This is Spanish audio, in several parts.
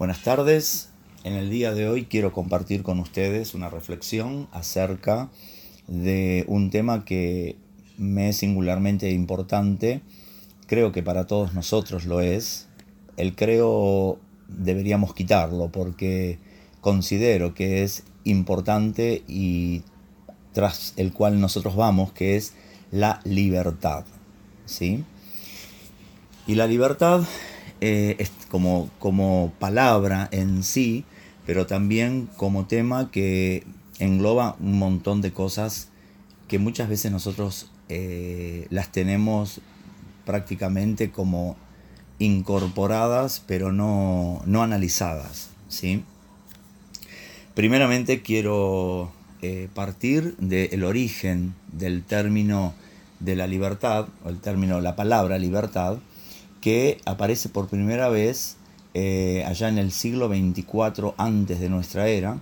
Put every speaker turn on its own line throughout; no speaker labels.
Buenas tardes. En el día de hoy quiero compartir con ustedes una reflexión acerca de un tema que me es singularmente importante. Creo que para todos nosotros lo es. El creo deberíamos quitarlo porque considero que es importante y tras el cual nosotros vamos, que es la libertad. ¿sí? Y la libertad eh, como, como palabra en sí, pero también como tema que engloba un montón de cosas que muchas veces nosotros eh, las tenemos prácticamente como incorporadas, pero no, no analizadas. ¿sí? Primeramente quiero eh, partir del origen del término de la libertad, o el término, la palabra libertad, que aparece por primera vez eh, allá en el siglo 24 antes de nuestra era.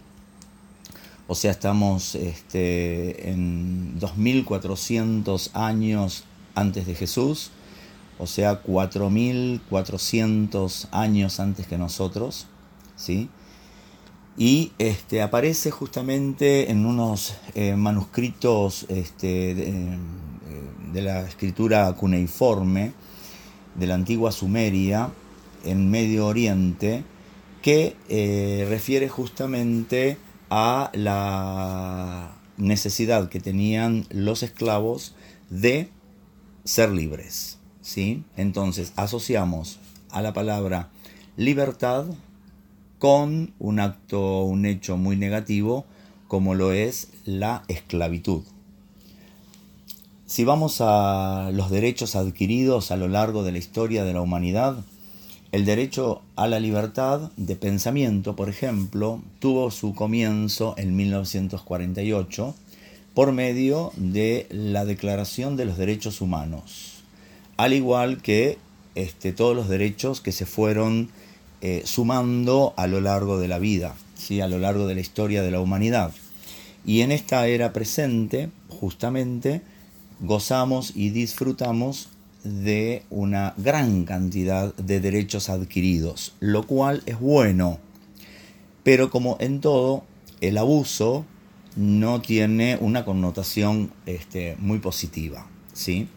O sea, estamos este, en 2400 años antes de Jesús, o sea, 4400 años antes que nosotros, ¿sí? Y este, aparece justamente en unos eh, manuscritos este, de, de la escritura cuneiforme, de la antigua Sumeria en Medio Oriente que eh, refiere justamente a la necesidad que tenían los esclavos de ser libres. ¿sí? Entonces asociamos a la palabra libertad con un acto, un hecho muy negativo como lo es la esclavitud. Si vamos a los derechos adquiridos a lo largo de la historia de la humanidad, el derecho a la libertad de pensamiento, por ejemplo, tuvo su comienzo en 1948 por medio de la Declaración de los Derechos Humanos, al igual que este, todos los derechos que se fueron eh, sumando a lo largo de la vida, ¿sí? a lo largo de la historia de la humanidad. Y en esta era presente, justamente, gozamos y disfrutamos de una gran cantidad de derechos adquiridos, lo cual es bueno. Pero como en todo, el abuso no tiene una connotación este, muy positiva. ¿sí?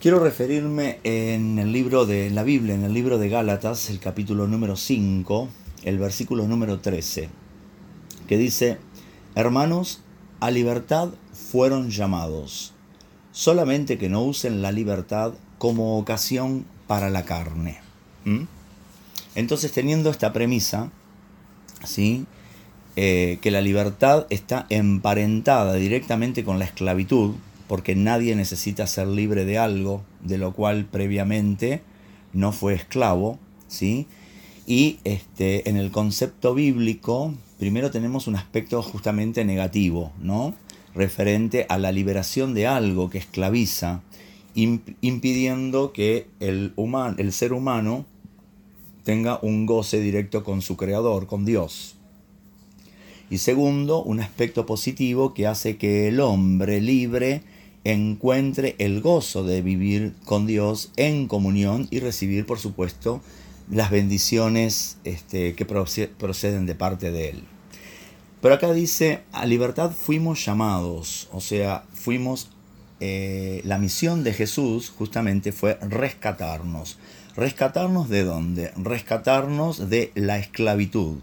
Quiero referirme en el libro de la Biblia, en el libro de Gálatas, el capítulo número 5, el versículo número 13, que dice, Hermanos, a libertad fueron llamados, solamente que no usen la libertad como ocasión para la carne. Entonces, teniendo esta premisa, ¿sí? Eh, que la libertad está emparentada directamente con la esclavitud, porque nadie necesita ser libre de algo de lo cual previamente no fue esclavo, ¿sí? Y este, en el concepto bíblico, primero tenemos un aspecto justamente negativo, ¿no? Referente a la liberación de algo que esclaviza, impidiendo que el, el ser humano tenga un goce directo con su creador, con Dios. Y segundo, un aspecto positivo que hace que el hombre libre encuentre el gozo de vivir con Dios en comunión y recibir, por supuesto, las bendiciones este, que proceden de parte de Él. Pero acá dice, a libertad fuimos llamados, o sea, fuimos, eh, la misión de Jesús justamente fue rescatarnos. ¿Rescatarnos de dónde? Rescatarnos de la esclavitud,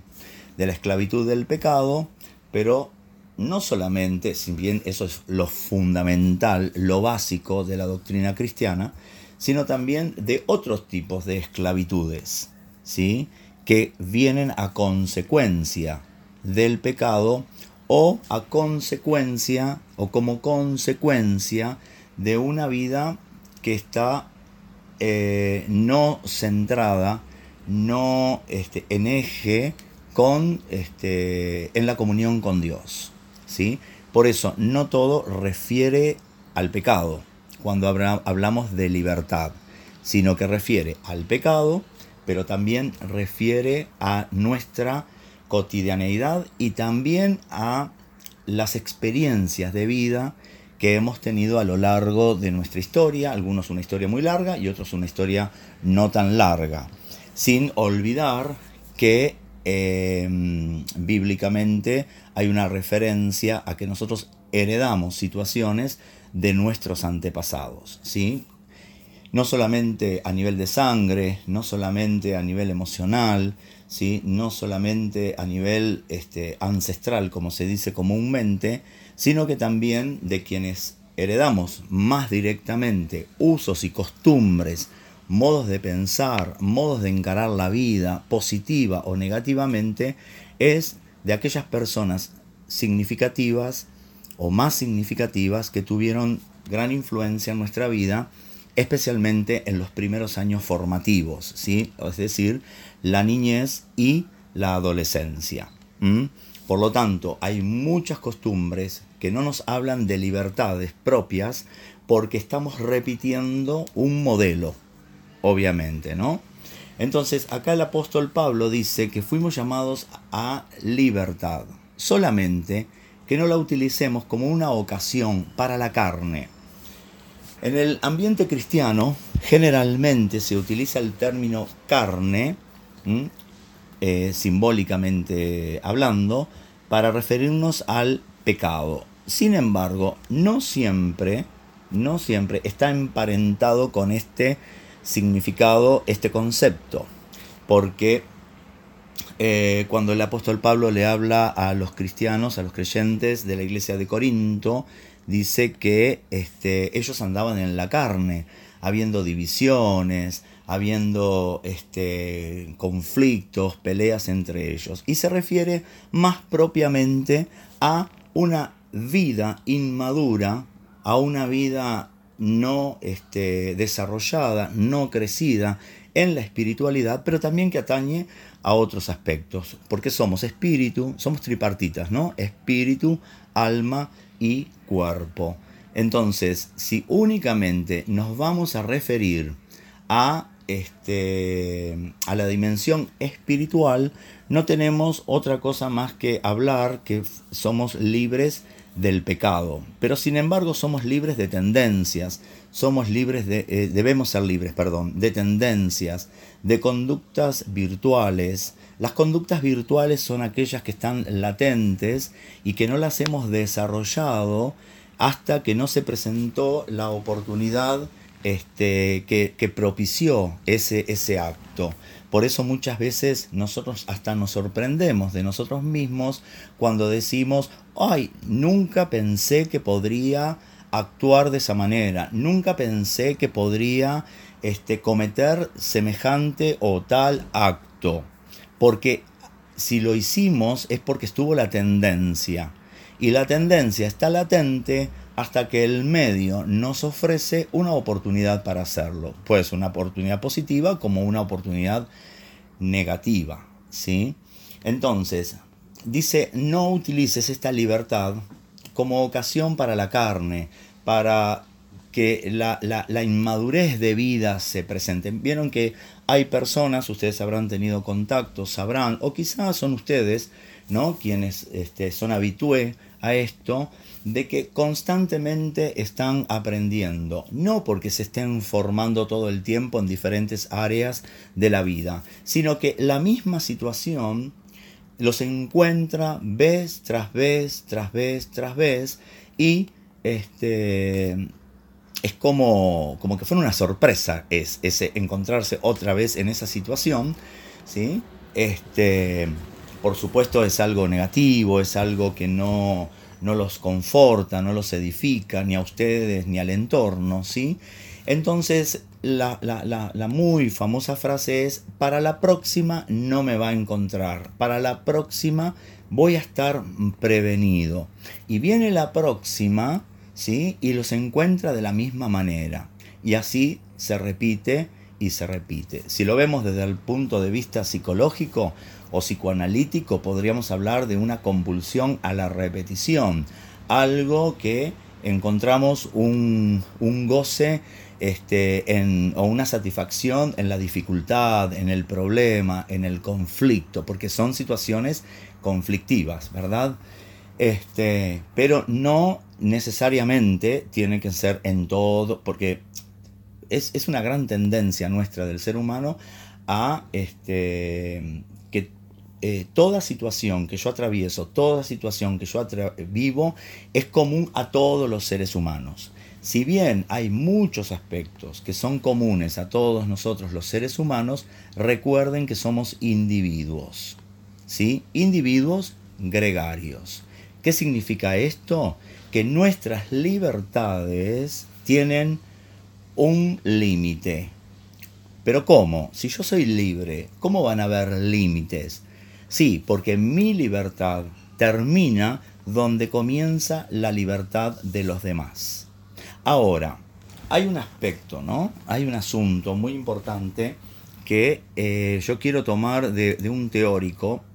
de la esclavitud del pecado, pero no solamente, si bien eso es lo fundamental, lo básico de la doctrina cristiana, sino también de otros tipos de esclavitudes, ¿sí? que vienen a consecuencia del pecado o a consecuencia o como consecuencia de una vida que está eh, no centrada, no este, en eje con, este, en la comunión con Dios. ¿sí? Por eso, no todo refiere al pecado cuando hablamos de libertad, sino que refiere al pecado, pero también refiere a nuestra cotidianeidad y también a las experiencias de vida que hemos tenido a lo largo de nuestra historia, algunos una historia muy larga y otros una historia no tan larga, sin olvidar que eh, bíblicamente hay una referencia a que nosotros heredamos situaciones de nuestros antepasados, ¿sí? No solamente a nivel de sangre, no solamente a nivel emocional, ¿sí? no solamente a nivel este, ancestral, como se dice comúnmente, sino que también de quienes heredamos más directamente usos y costumbres, modos de pensar, modos de encarar la vida, positiva o negativamente, es de aquellas personas significativas o más significativas que tuvieron gran influencia en nuestra vida, especialmente en los primeros años formativos, ¿sí? es decir, la niñez y la adolescencia. Por lo tanto, hay muchas costumbres que no nos hablan de libertades propias porque estamos repitiendo un modelo, obviamente, ¿no? Entonces, acá el apóstol Pablo dice que fuimos llamados a libertad, solamente que no la utilicemos como una ocasión para la carne. En el ambiente cristiano, generalmente se utiliza el término carne, eh, simbólicamente hablando, para referirnos al pecado. Sin embargo, no siempre, no siempre está emparentado con este significado este concepto, porque eh, cuando el apóstol Pablo le habla a los cristianos, a los creyentes de la iglesia de Corinto, dice que este, ellos andaban en la carne, habiendo divisiones, habiendo este, conflictos, peleas entre ellos. Y se refiere más propiamente a una vida inmadura, a una vida no este, desarrollada, no crecida en la espiritualidad, pero también que atañe a otros aspectos, porque somos espíritu, somos tripartitas, ¿no? Espíritu, alma cuerpo. Entonces, si únicamente nos vamos a referir a, este, a la dimensión espiritual, no tenemos otra cosa más que hablar que somos libres del pecado. Pero sin embargo somos libres de tendencias, somos libres de, eh, debemos ser libres, perdón, de tendencias, de conductas virtuales. Las conductas virtuales son aquellas que están latentes y que no las hemos desarrollado hasta que no se presentó la oportunidad este, que, propició ese, ese acto. Por eso muchas veces nosotros hasta nos sorprendemos de nosotros mismos cuando decimos, ay, nunca pensé que podría actuar de esa manera, nunca pensé que podría este, cometer semejante o tal acto. Porque si lo hicimos es porque estuvo la tendencia. Y la tendencia está latente hasta que el medio nos ofrece una oportunidad para hacerlo. Pues una oportunidad positiva como una oportunidad negativa. ¿sí? Entonces, dice, no utilices esta libertad como ocasión para la carne, para que la, inmadurez de vida se presente. Vieron que hay personas, ustedes habrán tenido contacto, sabrán, o quizás son ustedes, ¿no? Quienes este, son habitué a esto, de que constantemente están aprendiendo, no porque se estén formando todo el tiempo en diferentes áreas de la vida, sino que la misma situación los encuentra vez tras vez, tras vez, tras vez, y este es como, como que fue una sorpresa es ese encontrarse otra vez en esa situación, ¿sí? Este, por supuesto es algo negativo, es algo que no, no los conforta, no los edifica, ni a ustedes, ni al entorno, ¿sí? Entonces, la, la, muy famosa frase es, para la próxima no me va a encontrar, para la próxima voy a estar prevenido. Y viene la próxima, ¿sí? Y los encuentra de la misma manera. Y así se repite y se repite. Si lo vemos desde el punto de vista psicológico, o psicoanalítico podríamos hablar de una compulsión a la repetición, algo que encontramos un, goce este, en, o una satisfacción en la dificultad, en el problema, en el conflicto, porque son situaciones conflictivas, ¿verdad? Este, pero no necesariamente tiene que ser en todo, porque es, es una gran tendencia nuestra del ser humano a este, que eh, toda situación que yo atravieso, toda situación que yo vivo, es común a todos los seres humanos. Si bien hay muchos aspectos que son comunes a todos nosotros los seres humanos, recuerden que somos individuos. ¿Sí? Individuos gregarios. ¿Qué significa esto? Que nuestras libertades tienen un límite. Pero ¿cómo? Si yo soy libre, ¿cómo van a haber límites? Sí, porque mi libertad termina donde comienza la libertad de los demás. Ahora, hay un aspecto, ¿no? Hay un asunto muy importante que eh, yo quiero tomar de, un teórico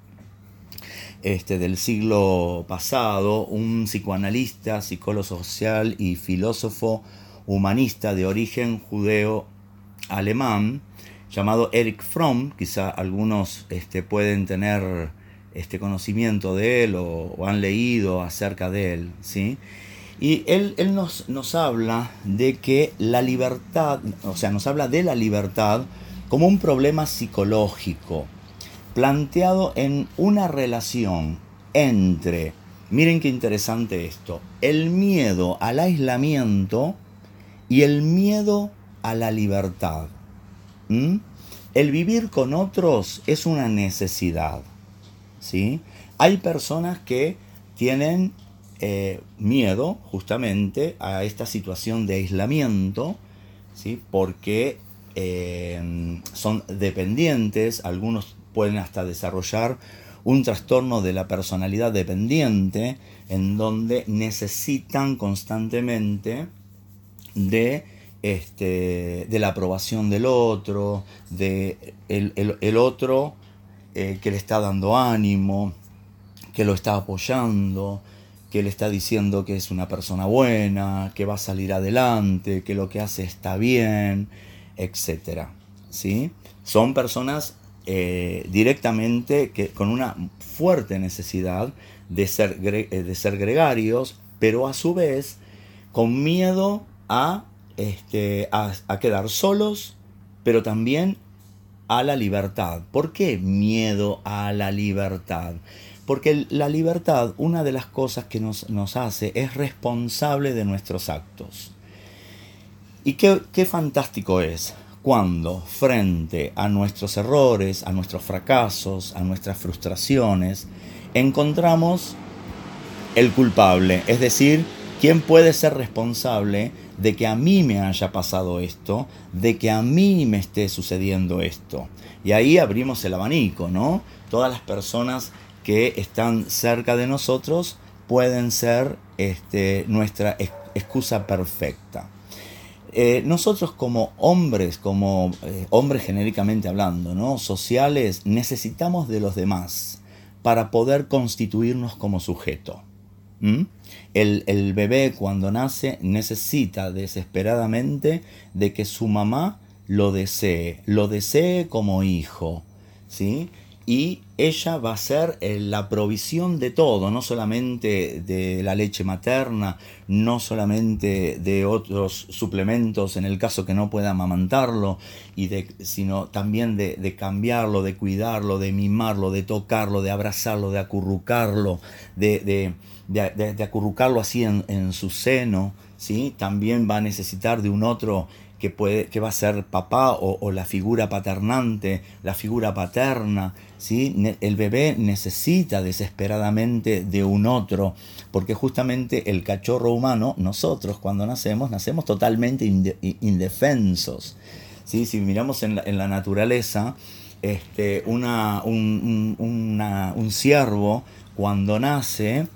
este, del siglo pasado, un psicoanalista, psicólogo social y filósofo humanista de origen judeo-alemán, llamado Eric Fromm, quizá algunos este, pueden tener este conocimiento de él o, o, han leído acerca de él, ¿sí? Y él, nos, nos habla de que la libertad, o sea, nos habla de la libertad como un problema psicológico, planteado en una relación entre, miren qué interesante esto, el miedo al aislamiento y el miedo a la libertad. ¿Mm? El vivir con otros es una necesidad. ¿sí? Hay personas que tienen eh, miedo justamente a esta situación de aislamiento, ¿sí? porque eh, son dependientes, algunos pueden hasta desarrollar un trastorno de la personalidad dependiente, en donde necesitan constantemente de, este, de la aprobación del otro, de el, otro eh, que le está dando ánimo, que lo está apoyando, que le está diciendo que es una persona buena, que va a salir adelante, que lo que hace está bien, etc. ¿sí? Son personas eh, directamente que, con una fuerte necesidad de ser, eh, de ser gregarios, pero a su vez con miedo a, este, a, quedar solos, pero también a la libertad. ¿Por qué miedo a la libertad? Porque la libertad, una de las cosas que nos, hace es responsable de nuestros actos. Y qué, qué fantástico es cuando frente a nuestros errores, a nuestros fracasos, a nuestras frustraciones, encontramos el culpable, es decir, quién puede ser responsable de que a mí me haya pasado esto, de que a mí me esté sucediendo esto. Y ahí abrimos el abanico, ¿no? Todas las personas que están cerca de nosotros pueden ser este, nuestra excusa perfecta. Eh, nosotros como hombres, como eh, hombres genéricamente hablando, ¿no? sociales, necesitamos de los demás para poder constituirnos como sujeto. El, el, bebé cuando nace necesita desesperadamente de que su mamá lo desee, lo desee como hijo, ¿sí? Y ella va a ser eh, la provisión de todo, no solamente de la leche materna, no solamente de otros suplementos en el caso que no pueda amamantarlo, y de, sino también de, cambiarlo, de cuidarlo, de mimarlo, de tocarlo, de abrazarlo, de acurrucarlo, de, de acurrucarlo así en, en su seno. ¿sí? También va a necesitar de un otro que, puede, que va a ser papá o, la figura paternante, la figura paterna. ¿Sí? El bebé necesita desesperadamente de un otro, porque justamente el cachorro humano, nosotros cuando nacemos, nacemos totalmente indefensos. Si miramos en la, naturaleza, este, una, un, un ciervo cuando nace,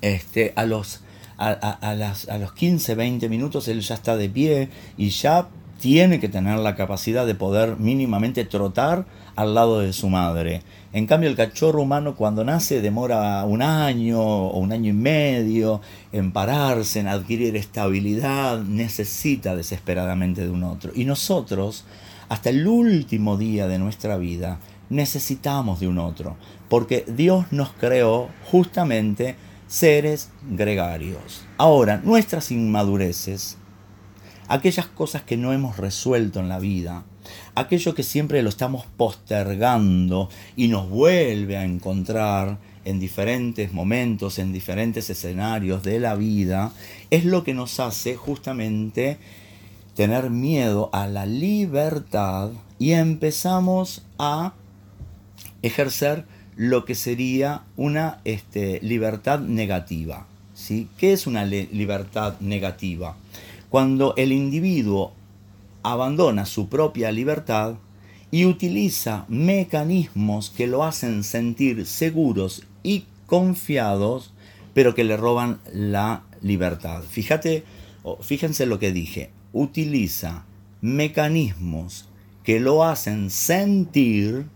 este, a los a, las, a los 15, 20 minutos él ya está de pie y ya tiene que tener la capacidad de poder mínimamente trotar al lado de su madre. En cambio, el cachorro humano cuando nace demora un año o un año y medio en pararse, en adquirir estabilidad, necesita desesperadamente de un otro. Y nosotros, hasta el último día de nuestra vida, necesitamos de un otro, porque Dios nos creó justamente seres gregarios. Ahora, nuestras inmadureces, aquellas cosas que no hemos resuelto en la vida, aquello que siempre lo estamos postergando y nos vuelve a encontrar en diferentes momentos, en diferentes escenarios de la vida, es lo que nos hace justamente tener miedo a la libertad y empezamos a ejercer lo que sería una este, libertad negativa. ¿sí? ¿Qué es una libertad negativa? Cuando el individuo abandona su propia libertad y utiliza mecanismos que lo hacen sentir seguros y confiados, pero que le roban la libertad. Fíjate, fíjense lo que dije, utiliza mecanismos que lo hacen sentir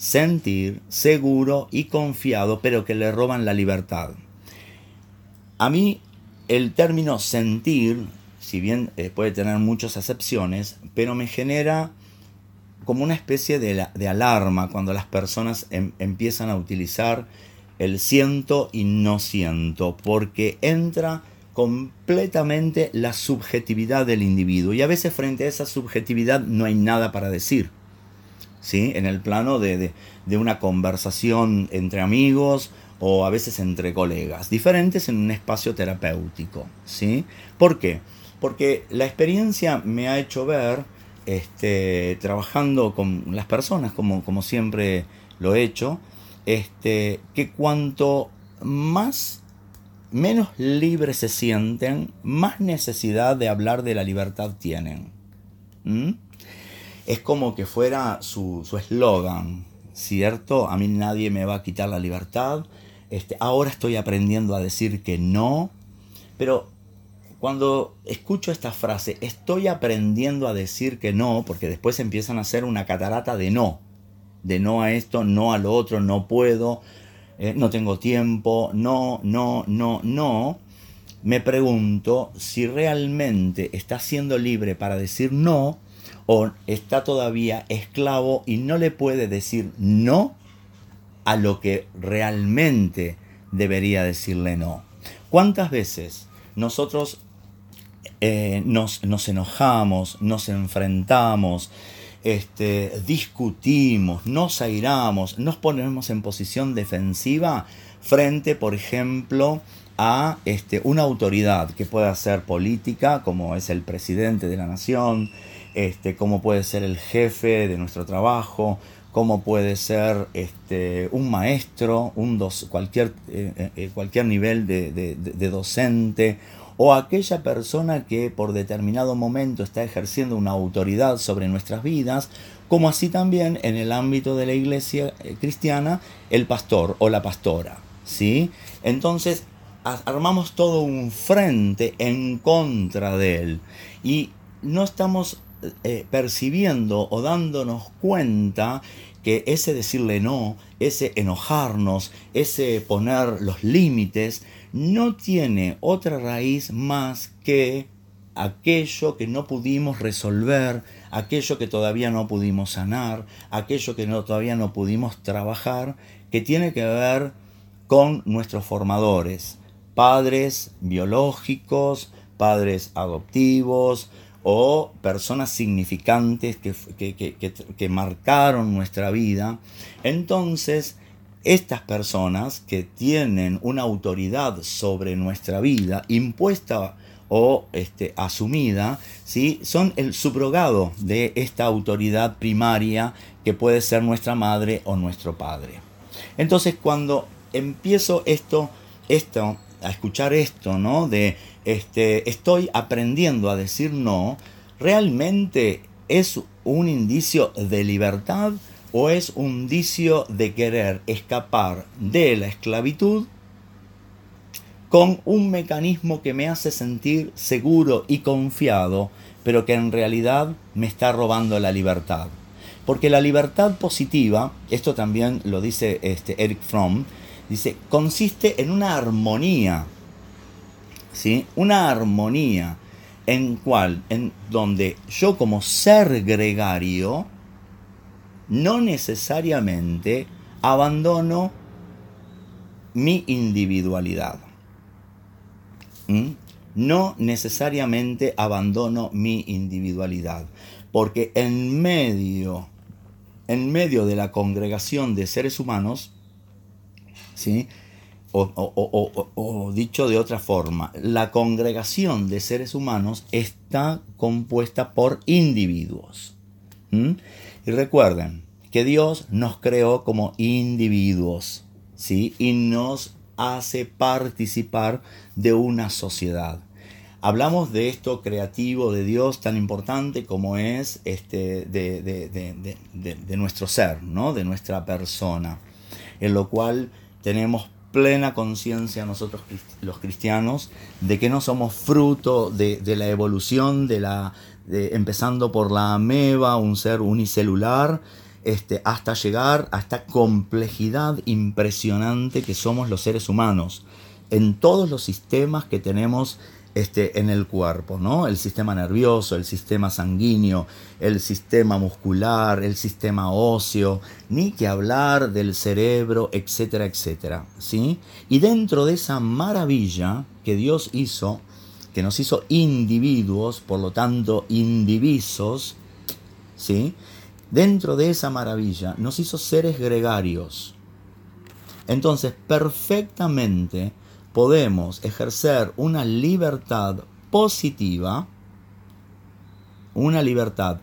sentir seguro y confiado, pero que le roban la libertad. A mí el término sentir, si bien eh, puede tener muchas acepciones, pero me genera como una especie de, de alarma cuando las personas em, empiezan a utilizar el siento y no siento, porque entra completamente la subjetividad del individuo y a veces frente a esa subjetividad no hay nada para decir. ¿sí? en el plano de, una conversación entre amigos o a veces entre colegas, diferentes en un espacio terapéutico. ¿sí? ¿Por qué? Porque la experiencia me ha hecho ver, este, trabajando con las personas, como, como siempre lo he hecho, este, que cuanto más menos libres se sienten, más necesidad de hablar de la libertad tienen es como que fuera su eslogan, ¿cierto? A mí nadie me va a quitar la libertad. Este, ahora estoy aprendiendo a decir que no. Pero cuando escucho esta frase, estoy aprendiendo a decir que no, porque después empiezan a hacer una catarata de no. De no a esto, no a lo otro, no puedo, eh, no tengo tiempo, no, no, no, no. Me pregunto si realmente está siendo libre para decir no o está todavía esclavo y no le puede decir no a lo que realmente debería decirle no. ¿Cuántas veces nosotros eh, nos, enojamos, nos enfrentamos, este, discutimos, nos airamos, nos ponemos en posición defensiva frente, por ejemplo, a este, una autoridad que pueda ser política, como es el presidente de la nación, este, cómo puede ser el jefe de nuestro trabajo, cómo puede ser este, un maestro, un dos, cualquier, eh, eh, cualquier nivel de, de, docente, o aquella persona que por determinado momento está ejerciendo una autoridad sobre nuestras vidas, como así también en el ámbito de la iglesia eh, cristiana, el pastor o la pastora. ¿sí? Entonces, armamos todo un frente en contra de él y no estamos eh, percibiendo o dándonos cuenta que ese decirle no, ese enojarnos, ese poner los límites, no tiene otra raíz más que aquello que no pudimos resolver, aquello que todavía no pudimos sanar, aquello que no, todavía no pudimos trabajar, que tiene que ver con nuestros formadores, padres biológicos, padres adoptivos, o personas significantes que, marcaron nuestra vida, entonces estas personas que tienen una autoridad sobre nuestra vida impuesta o este, asumida, ¿sí? son el subrogado de esta autoridad primaria que puede ser nuestra madre o nuestro padre. Entonces cuando empiezo esto, esto a escuchar esto, ¿no? De este, estoy aprendiendo a decir no, ¿realmente es un indicio de libertad o es un indicio de querer escapar de la esclavitud con un mecanismo que me hace sentir seguro y confiado, pero que en realidad me está robando la libertad? Porque la libertad positiva, esto también lo dice este Eric Fromm, dice, consiste en una armonía ¿sí? Una armonía en cual, en donde yo como ser gregario no necesariamente abandono mi individualidad. No necesariamente abandono mi individualidad. Porque en medio, en medio de la congregación de seres humanos, ¿sí? O, dicho de otra forma, la congregación de seres humanos está compuesta por individuos. Y recuerden que Dios nos creó como individuos, ¿sí? Y nos hace participar de una sociedad. Hablamos de esto creativo de Dios tan importante como es este, de, de nuestro ser, ¿no? de nuestra persona, en lo cual tenemos plena conciencia nosotros los cristianos de que no somos fruto de, la evolución, de la, empezando por la ameba, un ser unicelular, este, hasta llegar a esta complejidad impresionante que somos los seres humanos. En todos los sistemas que tenemos este, en el cuerpo, ¿no? El sistema nervioso, el sistema sanguíneo, el sistema muscular, el sistema óseo, ni que hablar del cerebro, etcétera, etcétera, ¿sí? Y dentro de esa maravilla que Dios hizo, que nos hizo individuos, por lo tanto indivisos, ¿sí? Dentro de esa maravilla nos hizo seres gregarios. Entonces, perfectamente podemos ejercer una libertad positiva, una libertad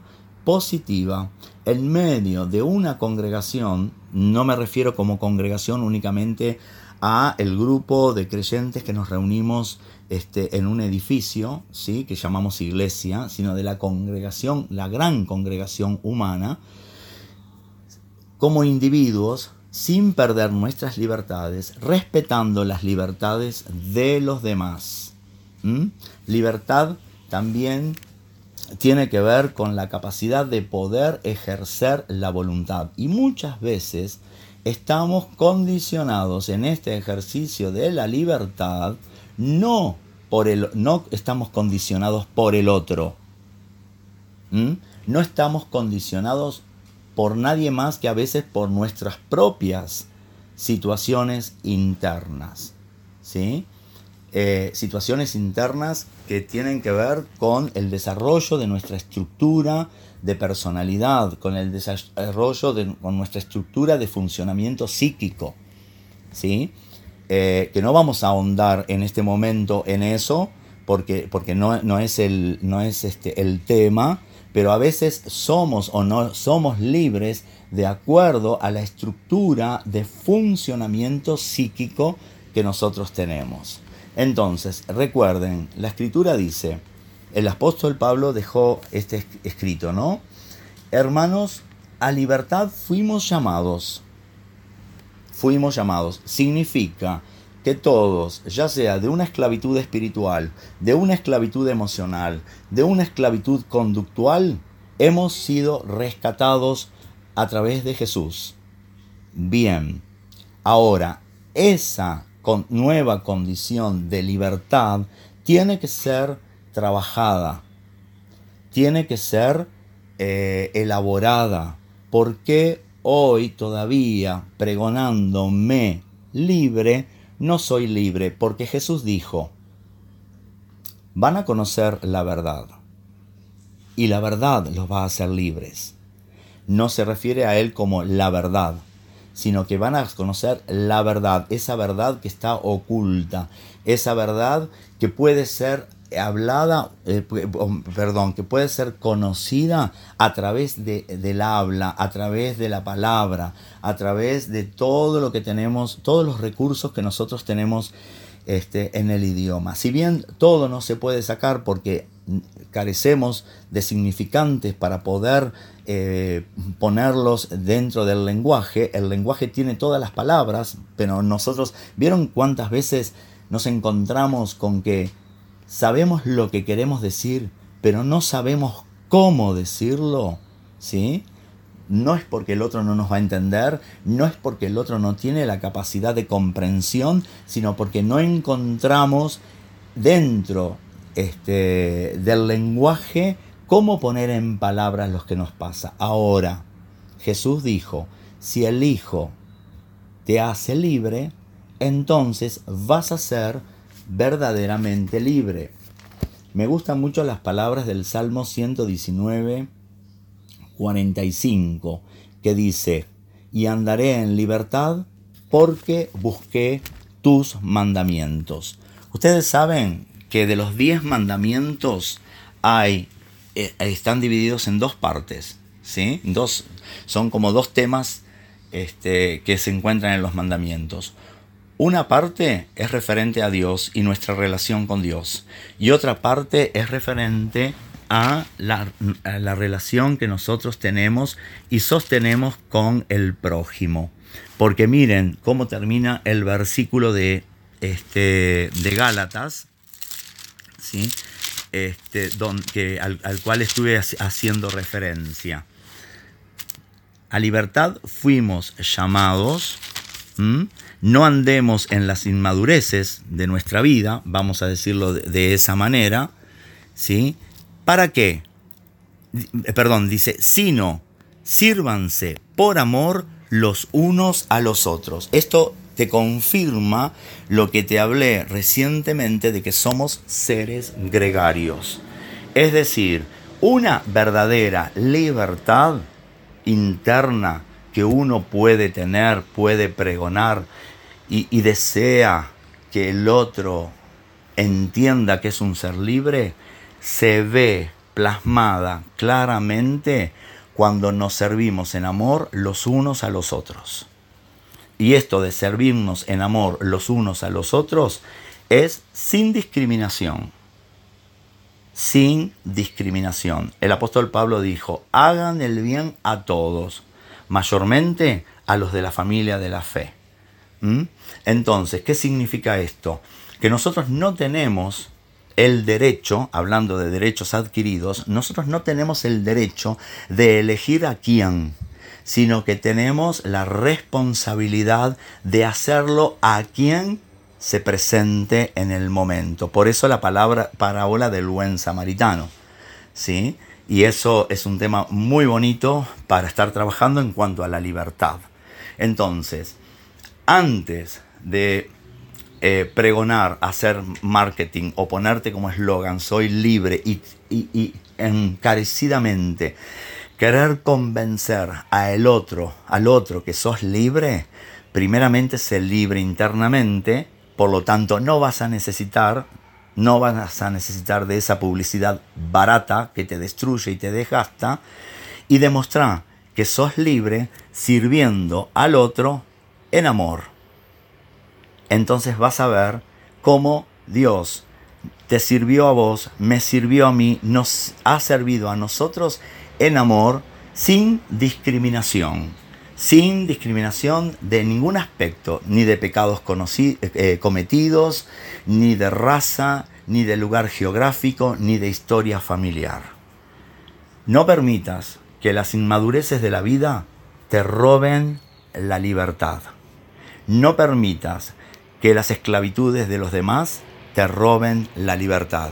positiva en medio de una congregación, no me refiero como congregación únicamente a el grupo de creyentes que nos reunimos este, en un edificio, ¿sí? que llamamos iglesia, sino de la congregación, la gran congregación humana, como individuos sin perder nuestras libertades, respetando las libertades de los demás. ¿Mm? Libertad también tiene que ver con la capacidad de poder ejercer la voluntad. Y muchas veces estamos condicionados en este ejercicio de la libertad, no, por el, no estamos condicionados por el otro. ¿Mm? No estamos condicionados por nadie más que a veces por nuestras propias situaciones internas. ¿sí? Eh, situaciones internas que tienen que ver con el desarrollo de nuestra estructura de personalidad, con el desarrollo de con nuestra estructura de funcionamiento psíquico. ¿sí? Eh, que no vamos a ahondar en este momento en eso, porque, porque no, no, es, el, no es este, el tema, pero a veces somos o no somos libres de acuerdo a la estructura de funcionamiento psíquico que nosotros tenemos. Entonces, recuerden, la escritura dice, el apóstol Pablo dejó este escrito, ¿no? Hermanos, a libertad fuimos llamados. Fuimos llamados. Significa que todos, ya sea de una esclavitud espiritual, de una esclavitud emocional, de una esclavitud conductual, hemos sido rescatados a través de Jesús. Bien, ahora, esa nueva condición de libertad tiene que ser trabajada, tiene que ser eh, elaborada. porque hoy todavía pregonándome libre, no soy libre porque Jesús dijo, van a conocer la verdad y la verdad los va a hacer libres. No se refiere a Él como la verdad, sino que van a conocer la verdad, esa verdad que está oculta, esa verdad que puede ser hablada, eh, perdón, que puede ser conocida a través de, del habla, a través de la palabra, a través de todo lo que tenemos, todos los recursos que nosotros tenemos este, en el idioma. Si bien todo no se puede sacar porque carecemos de significantes para poder eh, ponerlos dentro del lenguaje, el lenguaje tiene todas las palabras, pero nosotros, ¿vieron cuántas veces nos encontramos con que sabemos lo que queremos decir, pero no sabemos cómo decirlo, ¿sí? No es porque el otro no nos va a entender, no es porque el otro no tiene la capacidad de comprensión, sino porque no encontramos dentro este, del lenguaje cómo poner en palabras lo que nos pasa. Ahora, Jesús dijo, si el Hijo te hace libre, entonces vas a ser verdaderamente libre. Me gustan mucho las palabras del Salmo 119, 45, que dice, y andaré en libertad porque busqué tus mandamientos. Ustedes saben que de los 10 mandamientos hay, eh, están divididos en dos partes, ¿sí? Dos, son como dos temas este, que se encuentran en los mandamientos. Una parte es referente a Dios y nuestra relación con Dios. Y otra parte es referente a la, relación que nosotros tenemos y sostenemos con el prójimo. Porque miren cómo termina el versículo de, este, de Gálatas, ¿sí? este, al, al, cual estuve haciendo referencia. A libertad fuimos llamados. No andemos en las inmadureces de nuestra vida, vamos a decirlo de, esa manera, ¿sí? ¿Para qué? Perdón, dice, sino sírvanse por amor los unos a los otros. Esto te confirma lo que te hablé recientemente de que somos seres gregarios. Es decir, una verdadera libertad interna que uno puede tener, puede pregonar y, y desea que el otro entienda que es un ser libre, se ve plasmada claramente cuando nos servimos en amor los unos a los otros. Y esto de servirnos en amor los unos a los otros es sin discriminación. Sin discriminación. El apóstol Pablo dijo, hagan el bien a todos, mayormente a los de la familia de la fe. ¿Mm? Entonces, ¿qué significa esto? Que nosotros no tenemos el derecho, hablando de derechos adquiridos, nosotros no tenemos el derecho de elegir a quién, sino que tenemos la responsabilidad de hacerlo a quien se presente en el momento. Por eso la palabra parábola del buen samaritano. ¿sí? Y eso es un tema muy bonito para estar trabajando en cuanto a la libertad. Entonces, antes de eh, pregonar, hacer marketing o ponerte como eslogan, soy libre y, encarecidamente querer convencer a el otro, al otro que sos libre, primeramente sé libre internamente, por lo tanto no vas a necesitar, no vas a necesitar de esa publicidad barata que te destruye y te desgasta, y demostrar que sos libre sirviendo al otro en amor. Entonces vas a ver cómo Dios te sirvió a vos, me sirvió a mí, nos ha servido a nosotros en amor, sin discriminación, sin discriminación de ningún aspecto, ni de pecados eh, cometidos, ni de raza, ni de lugar geográfico, ni de historia familiar. No permitas que las inmadureces de la vida te roben la libertad. No permitas que las esclavitudes de los demás te roben la libertad.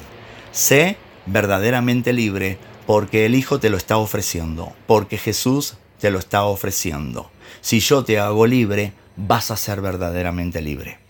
Sé verdaderamente libre porque el Hijo te lo está ofreciendo, porque Jesús te lo está ofreciendo. Si yo te hago libre, vas a ser verdaderamente libre.